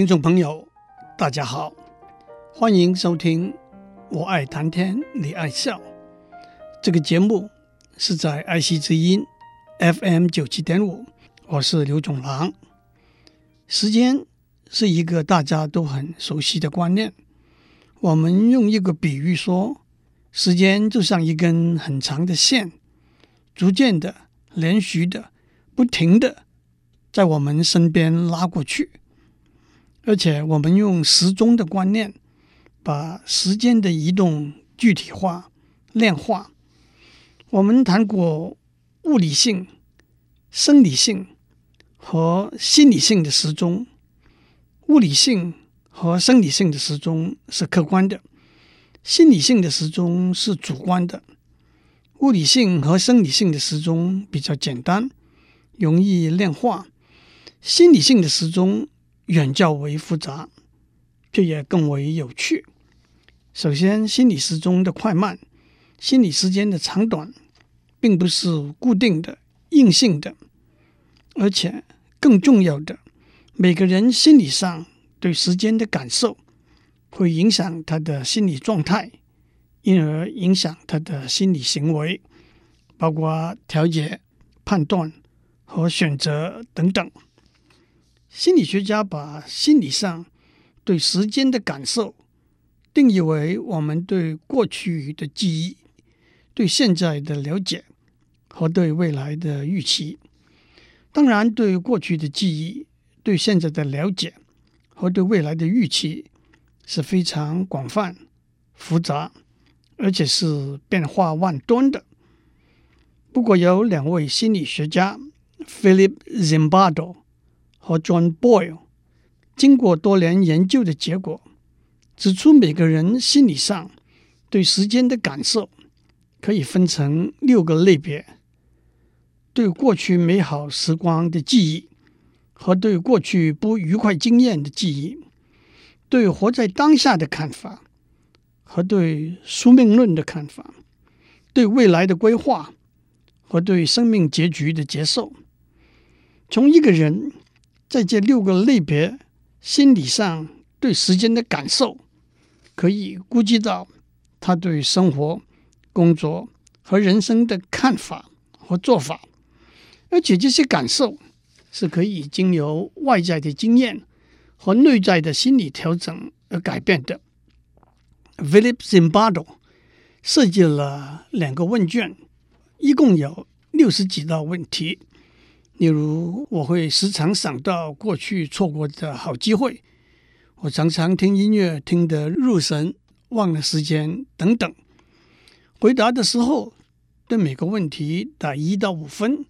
听众朋友，大家好，欢迎收听《我爱谈天你爱笑》这个节目，是在爱惜之音 FM 九七点五，我是刘总郎。时间是一个大家都很熟悉的观念，我们用一个比喻说，时间就像一根很长的线，逐渐的、连续的、不停的在我们身边拉过去。而且，我们用时钟的观念，把时间的移动具体化、量化。我们谈过物理性、生理性和心理性的时钟。物理性和生理性的时钟是客观的，心理性的时钟是主观的。物理性和生理性的时钟比较简单，容易量化；心理性的时钟，远较为复杂，却也更为有趣。首先，心理时钟的快慢、心理时间的长短，并不是固定的、硬性的，而且更重要的，每个人心理上对时间的感受，会影响他的心理状态，因而影响他的心理行为，包括调节、判断和选择等等。心理学家把心理上对时间的感受定义为我们对过去的记忆、对现在的了解和对未来的预期。当然，对过去的记忆、对现在的了解和对未来的预期是非常广泛、复杂，而且是变化万端的。不过，有两位心理学家，Philip Zimbardo。和 John Boyle 经过多年研究的结果，指出每个人心理上对时间的感受可以分成六个类别：对过去美好时光的记忆，和对过去不愉快经验的记忆；对活在当下的看法，和对宿命论的看法；对未来的规划，和对生命结局的接受。从一个人。在这六个类别，心理上对时间的感受，可以估计到他对生活、工作和人生的看法和做法，而且这些感受是可以经由外在的经验和内在的心理调整而改变的。Philip Zimbardo 设计了两个问卷，一共有六十几道问题。例如，我会时常想到过去错过的好机会；我常常听音乐听得入神，忘了时间等等。回答的时候，对每个问题打一到五分。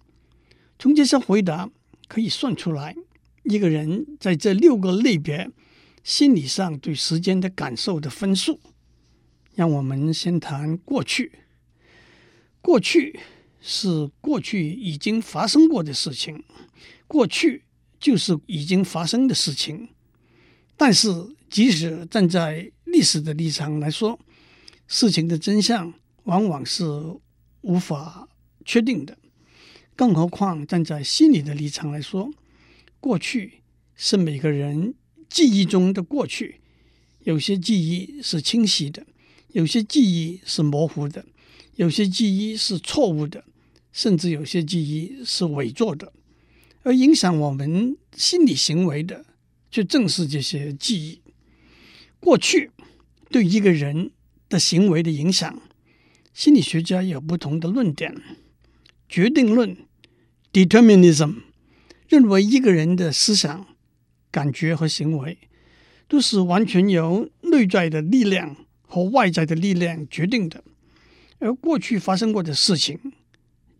从这些回答可以算出来，一个人在这六个类别心理上对时间的感受的分数。让我们先谈过去。过去。是过去已经发生过的事情，过去就是已经发生的事情。但是，即使站在历史的立场来说，事情的真相往往是无法确定的。更何况站在心理的立场来说，过去是每个人记忆中的过去，有些记忆是清晰的，有些记忆是模糊的，有些记忆是错误的。甚至有些记忆是伪作的，而影响我们心理行为的，却正是这些记忆。过去对一个人的行为的影响，心理学家有不同的论点。决定论 （determinism） 认为，一个人的思想、感觉和行为都是完全由内在的力量和外在的力量决定的，而过去发生过的事情。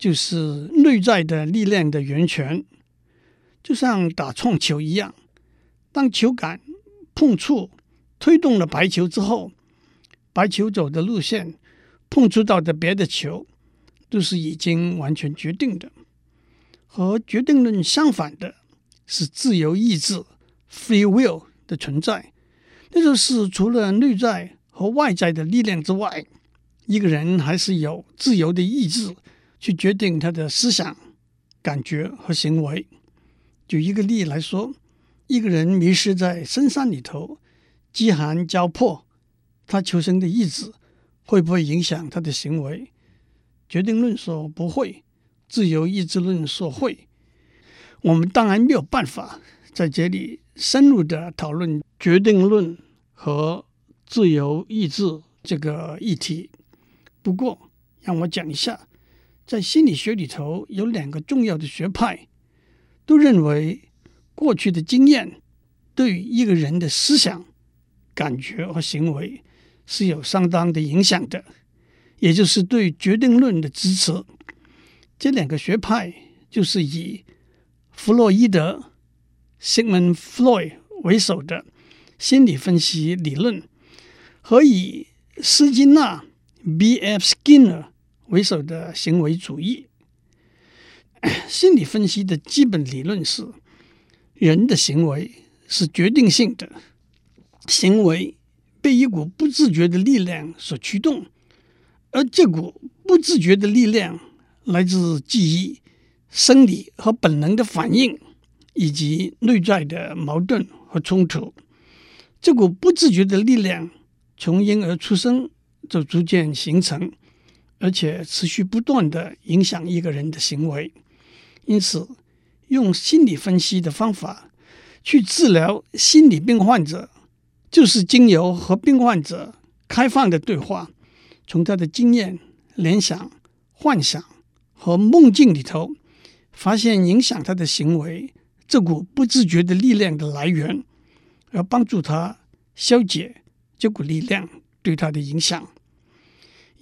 就是内在的力量的源泉，就像打撞球一样，当球杆碰触推动了白球之后，白球走的路线碰触到的别的球，都是已经完全决定的。和决定论相反的是自由意志 （free will） 的存在，那就是除了内在和外在的力量之外，一个人还是有自由的意志。去决定他的思想、感觉和行为。举一个例来说，一个人迷失在深山里头，饥寒交迫，他求生的意志会不会影响他的行为？决定论说不会，自由意志论说会。我们当然没有办法在这里深入的讨论决定论和自由意志这个议题。不过，让我讲一下，在心理学里头有两个重要的学派，都认为过去的经验对于一个人的思想、感觉和行为是有相当的影响的。也就是对决定论的支持，这两个学派就是以弗洛伊德 （Sigmund Freud） 为首的心理分析理论，和以斯金纳 （B.F. Skinner） 为首的行为主义。心理分析的基本理论是：人的行为是决定性的，行为被一股不自觉的力量所驱动。而这股不自觉的力量来自记忆、生理和本能的反应，以及内在的矛盾和冲突。这股不自觉的力量从婴儿出生就逐渐形成，而且持续不断的影响一个人的行为。因此，用心理分析的方法去治疗心理病患者，就是经由和病患者开放的对话。从他的经验、联想、幻想和梦境里头，发现影响他的行为这股不自觉的力量的来源，而帮助他消解这股力量对他的影响。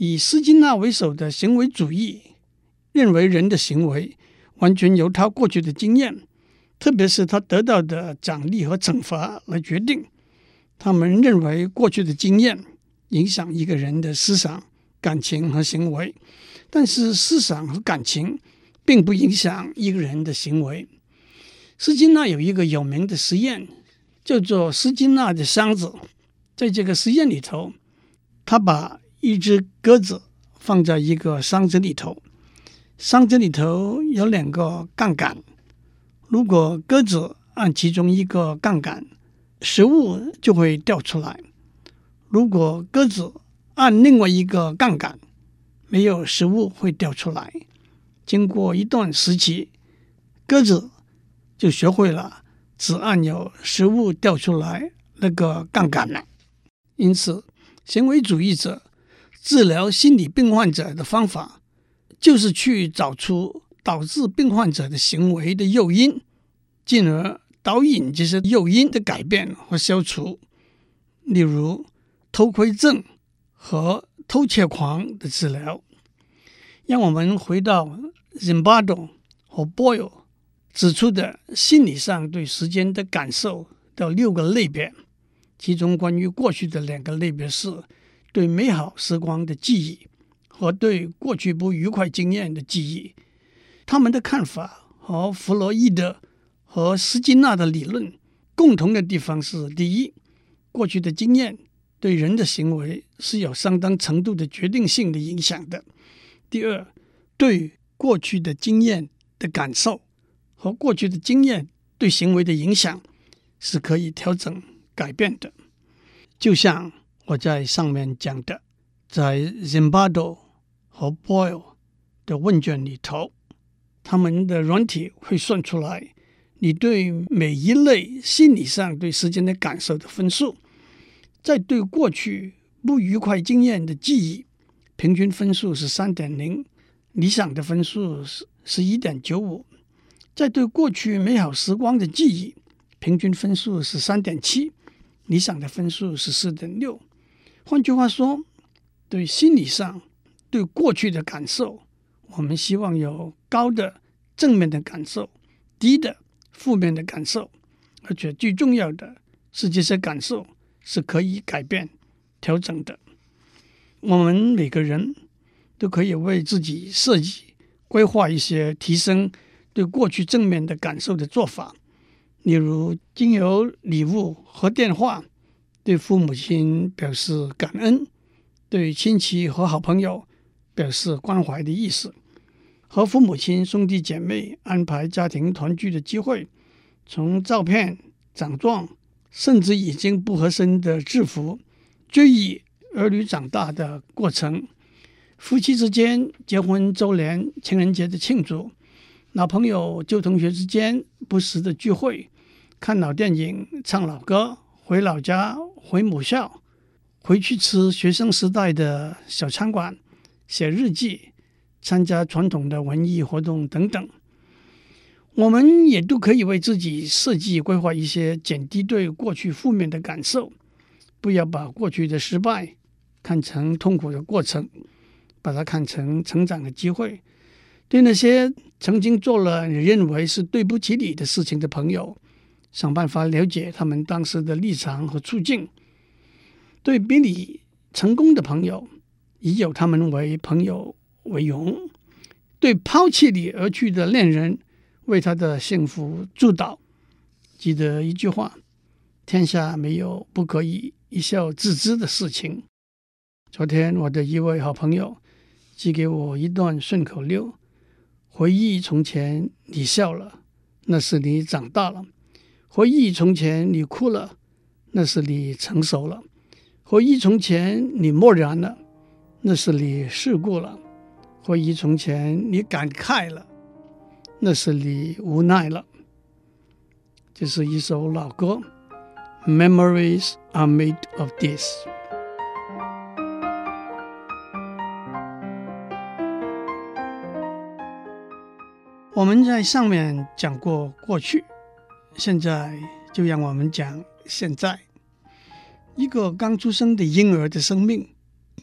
以斯金纳为首的行为主义认为，人的行为完全由他过去的经验，特别是他得到的奖励和惩罚来决定。他们认为过去的经验。影响一个人的思想、感情和行为，但是思想和感情并不影响一个人的行为。斯金纳有一个有名的实验，叫做斯金纳的箱子。在这个实验里头，他把一只鸽子放在一个箱子里头，箱子里头有两个杠杆。如果鸽子按其中一个杠杆，食物就会掉出来。如果鸽子按另外一个杠杆，没有食物会掉出来。经过一段时期，鸽子就学会了只按有食物掉出来那个杠杆了。因此，行为主义者治疗心理病患者的方法，就是去找出导致病患者的行为的诱因，进而导引这些诱因的改变和消除。例如，偷窥症和偷窃狂的治疗，让我们回到 Zimbardo 和 Boyle 指出的心理上对时间的感受的六个类别，其中关于过去的两个类别是对美好时光的记忆和对过去不愉快经验的记忆。他们的看法和弗洛伊德和斯金纳的理论共同的地方是：第一，过去的经验。对人的行为是有相当程度的决定性的影响的。第二，对过去的经验的感受和过去的经验对行为的影响是可以调整改变的。就像我在上面讲的，在 Zimbardo 和 Boyle 的问卷里头，他们的软体会算出来你对每一类心理上对时间的感受的分数。在对过去不愉快经验的记忆，平均分数是三点零，理想的分数是是一点九五；在对过去美好时光的记忆，平均分数是三点七，理想的分数是四点六。换句话说，对心理上对过去的感受，我们希望有高的正面的感受，低的负面的感受，而且最重要的是这些感受。是可以改变、调整的。我们每个人都可以为自己设计、规划一些提升对过去正面的感受的做法，例如经由礼物和电话对父母亲表示感恩，对亲戚和好朋友表示关怀的意思，和父母亲、兄弟姐妹安排家庭团聚的机会，从照片、长壮，甚至已经不合身的制服，追忆儿女长大的过程，夫妻之间结婚周年、情人节的庆祝，老朋友、旧同学之间不时的聚会，看老电影、唱老歌，回老家、回母校，回去吃学生时代的小餐馆，写日记，参加传统的文艺活动等等。我们也都可以为自己设计规划一些减低对过去负面的感受，不要把过去的失败看成痛苦的过程，把它看成成长的机会。对那些曾经做了你认为是对不起你的事情的朋友，想办法了解他们当时的立场和处境。对比你成功的朋友，以有他们为朋友为荣。对抛弃你而去的恋人，为他的幸福祝祷，记得一句话：天下没有不可以一笑置之的事情。昨天我的一位好朋友寄给我一段顺口溜：回忆从前你笑了，那是你长大了；回忆从前你哭了，那是你成熟了；回忆从前你漠然了，那是你世故了；回忆从前你感慨了。那是你无奈了。这是一首老歌，Memories are made of this。我们在上面讲过过去，现在就让我们讲现在。一个刚出生的婴儿的生命，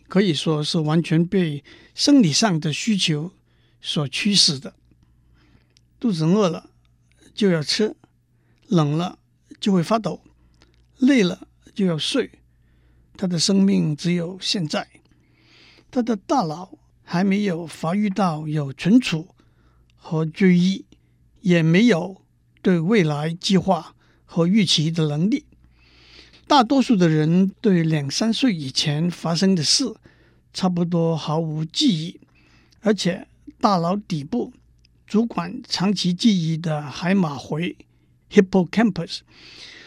可以说是完全被生理上的需求所驱使的。肚子饿了就要吃，冷了就会发抖，累了就要睡。他的生命只有现在，他的大脑还没有发育到有存储和追忆，也没有对未来计划和预期的能力。大多数的人对两三岁以前发生的事差不多毫无记忆，而且大脑底部。主管长期记忆的海马回 （Hippocampus）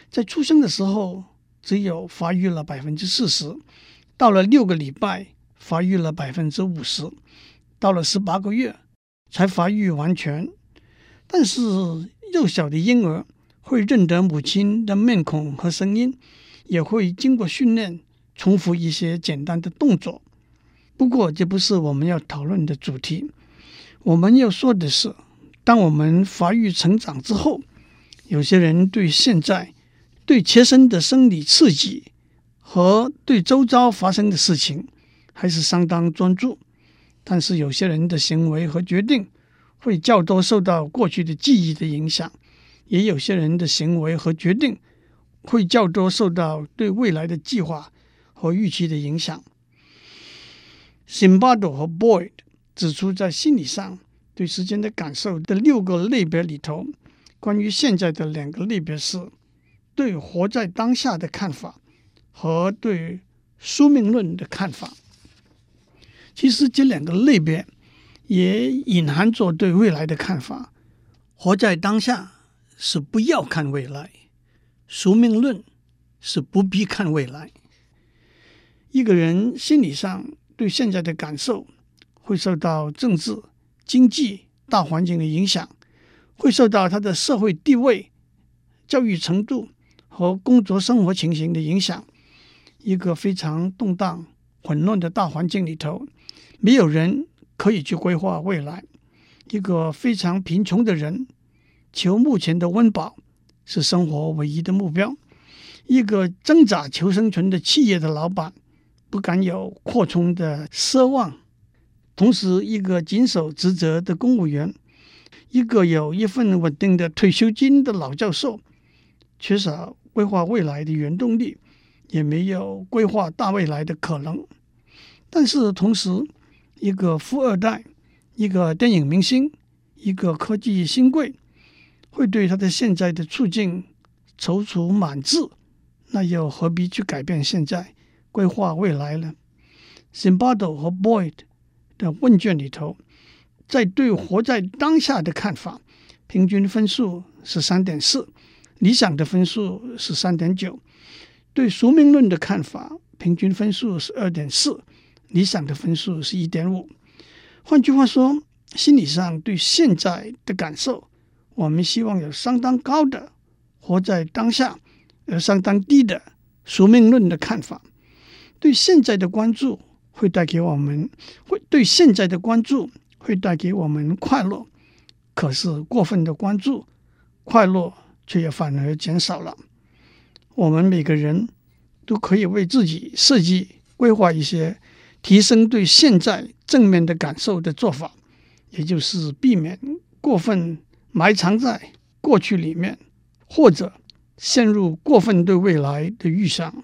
在出生的时候只有发育了百分之四十，到了六个礼拜发育了百分之五十，到了十八个月才发育完全。但是幼小的婴儿会认得母亲的面孔和声音，也会经过训练重复一些简单的动作。不过这不是我们要讨论的主题。我们要说的是，当我们发育成长之后，有些人对现在、对切身的生理刺激和对周遭发生的事情还是相当专注，但是有些人的行为和决定会较多受到过去的记忆的影响，也有些人的行为和决定会较多受到对未来的计划和预期的影响。s i m b a d o 和 Boyd。指出，在心理上对时间的感受的六个类别里头，关于现在的两个类别是对活在当下的看法和对宿命论的看法。其实这两个类别也隐含着对未来的看法。活在当下是不要看未来，宿命论是不必看未来。一个人心理上对现在的感受。会受到政治、经济大环境的影响，会受到他的社会地位、教育程度和工作生活情形的影响。一个非常动荡、混乱的大环境里头，没有人可以去规划未来。一个非常贫穷的人，求目前的温饱是生活唯一的目标。一个挣扎求生存的企业的老板，不敢有扩充的奢望。同时，一个谨守职责的公务员，一个有一份稳定的退休金的老教授，缺少规划未来的原动力，也没有规划大未来的可能。但是，同时，一个富二代，一个电影明星，一个科技新贵，会对他的现在的处境踌躇满志，那又何必去改变现在，规划未来呢？Zimbardo 和 Boyd。的问卷里头，在对活在当下的看法，平均分数是三点四，理想的分数是三点九。对宿命论的看法，平均分数是二点四，理想的分数是一点五。换句话说，心理上对现在的感受，我们希望有相当高的活在当下，而相当低的宿命论的看法。对现在的关注会带给我们，会对现在的关注会带给我们快乐。可是过分的关注，快乐却也反而减少了。我们每个人都可以为自己设计规划一些提升对现在正面的感受的做法，也就是避免过分埋藏在过去里面，或者陷入过分对未来的预想。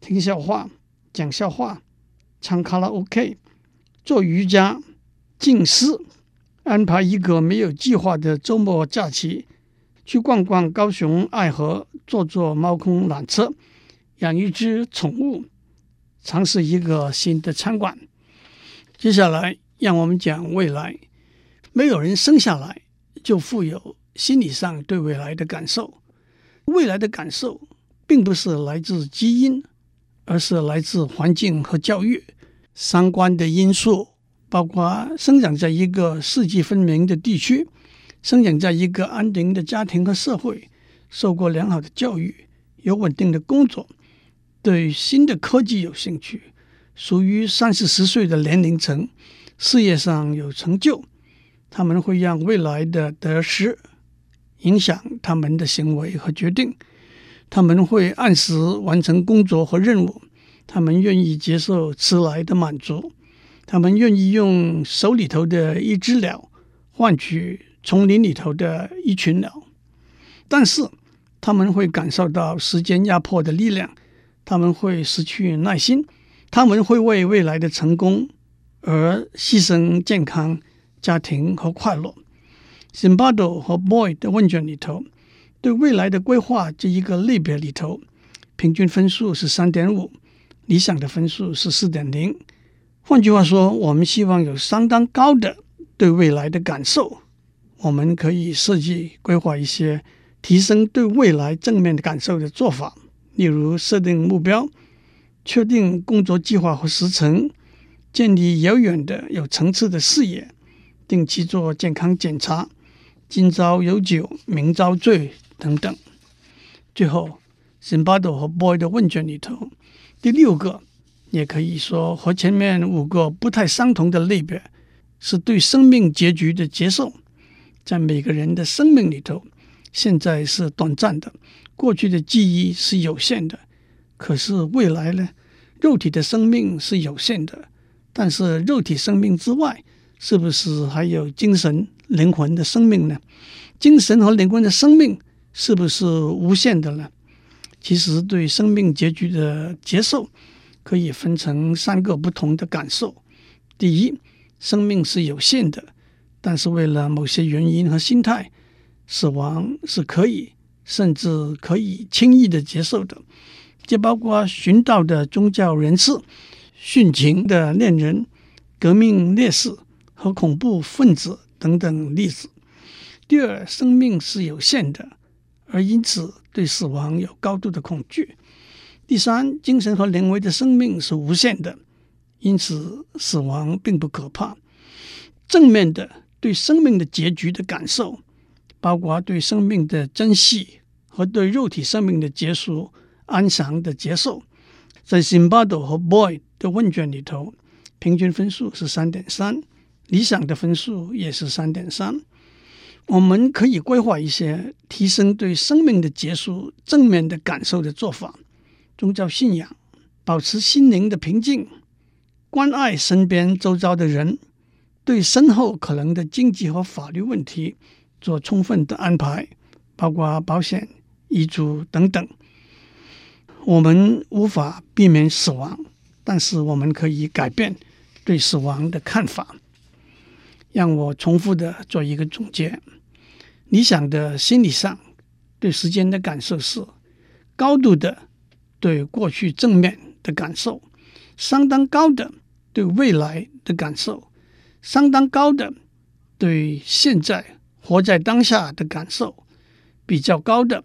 听笑话、讲笑话、唱卡拉 OK、做瑜伽、静思，安排一个没有计划的周末假期。去逛逛高雄爱河，坐坐猫空缆车，养一只宠物，尝试一个新的餐馆。接下来，让我们讲未来。没有人生下来就富有心理上对未来的感受。未来的感受并不是来自基因，而是来自环境和教育。相关的因素包括生长在一个四季分明的地区。生长在一个安定的家庭和社会，受过良好的教育，有稳定的工作，对新的科技有兴趣，属于三四十岁的年龄层，事业上有成就，他们会让未来的得失影响他们的行为和决定。他们会按时完成工作和任务，他们愿意接受迟来的满足，他们愿意用手里头的一只鸟换取。丛林里头的一群鸟，但是他们会感受到时间压迫的力量，他们会失去耐心，他们会为未来的成功而牺牲健康、家庭和快乐。Zimbardo 和 Boy 的问卷里头，对未来的规划这一个类别里头，平均分数是三点五，理想的分数是四点零。换句话说，我们希望有相当高的对未来的感受。我们可以设计规划一些提升对未来正面的感受的做法，例如设定目标、确定工作计划和时程、建立遥远的有层次的视野、定期做健康检查、今朝有酒明朝醉等等。最后，Zimbardo 和 boy 的问卷里头，第六个也可以说和前面五个不太相同的类别，是对生命结局的接受。在每个人的生命里头，现在是短暂的，过去的记忆是有限的。可是未来呢？肉体的生命是有限的，但是肉体生命之外，是不是还有精神、灵魂的生命呢？精神和灵魂的生命是不是无限的呢？其实，对生命结局的接受，可以分成三个不同的感受。第一，生命是有限的。但是，为了某些原因和心态，死亡是可以，甚至可以轻易的接受的。这包括殉道的宗教人士、殉情的恋人、革命烈士和恐怖分子等等例子。第二，生命是有限的，而因此对死亡有高度的恐惧。第三，精神和灵魂的生命是无限的，因此死亡并不可怕。正面的。对生命的结局的感受，包括对生命的珍惜和对肉体生命的结束安详的接受。在 Zimbardo 和 Boy 的问卷里头，平均分数是三点三，理想的分数也是三点三。我们可以规划一些提升对生命的结束正面的感受的做法：宗教信仰，保持心灵的平静，关爱身边周遭的人。对身后可能的经济和法律问题做充分的安排，包括保险、遗嘱等等。我们无法避免死亡，但是我们可以改变对死亡的看法。让我重复的做一个总结：理想的心理上对时间的感受是高度的对过去正面的感受，相当高的对未来的感受。相当高的对现在活在当下的感受，比较高的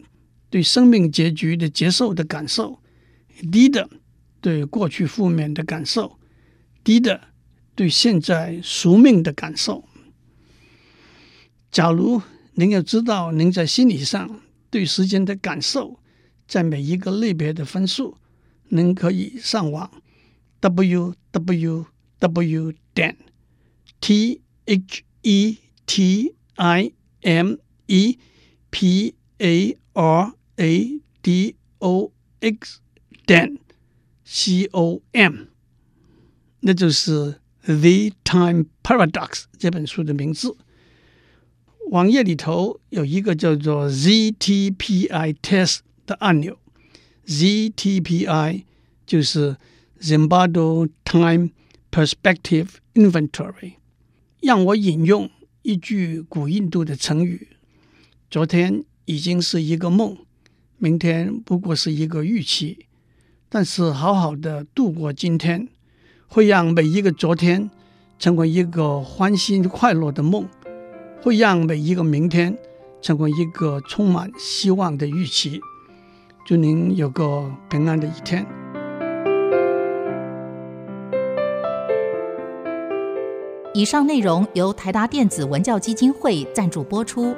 对生命结局的接受的感受，低的对过去负面的感受，低的对现在宿命的感受。假如您要知道您在心理上对时间的感受，在每一个类别的分数，您可以上网 w w w 点 t h e t i m e p a r a d o x 点 c o m，那就是《The Time Paradox》这本书的名字。网页里头有一个叫做 ZTPI Test 的按钮，ZTPI 就是 Zimbardo Time Perspective Inventory。让我引用 一句古印度的成语：“昨天已经是一个梦，明天不过是一个预期。但是好好的度过今天，会让每一个昨天成为一个欢欣快乐的梦。”会让每一个明天成为一个充满希望的预期。祝您有个平安的一天。以上内容由台达电子文教基金会赞助播出。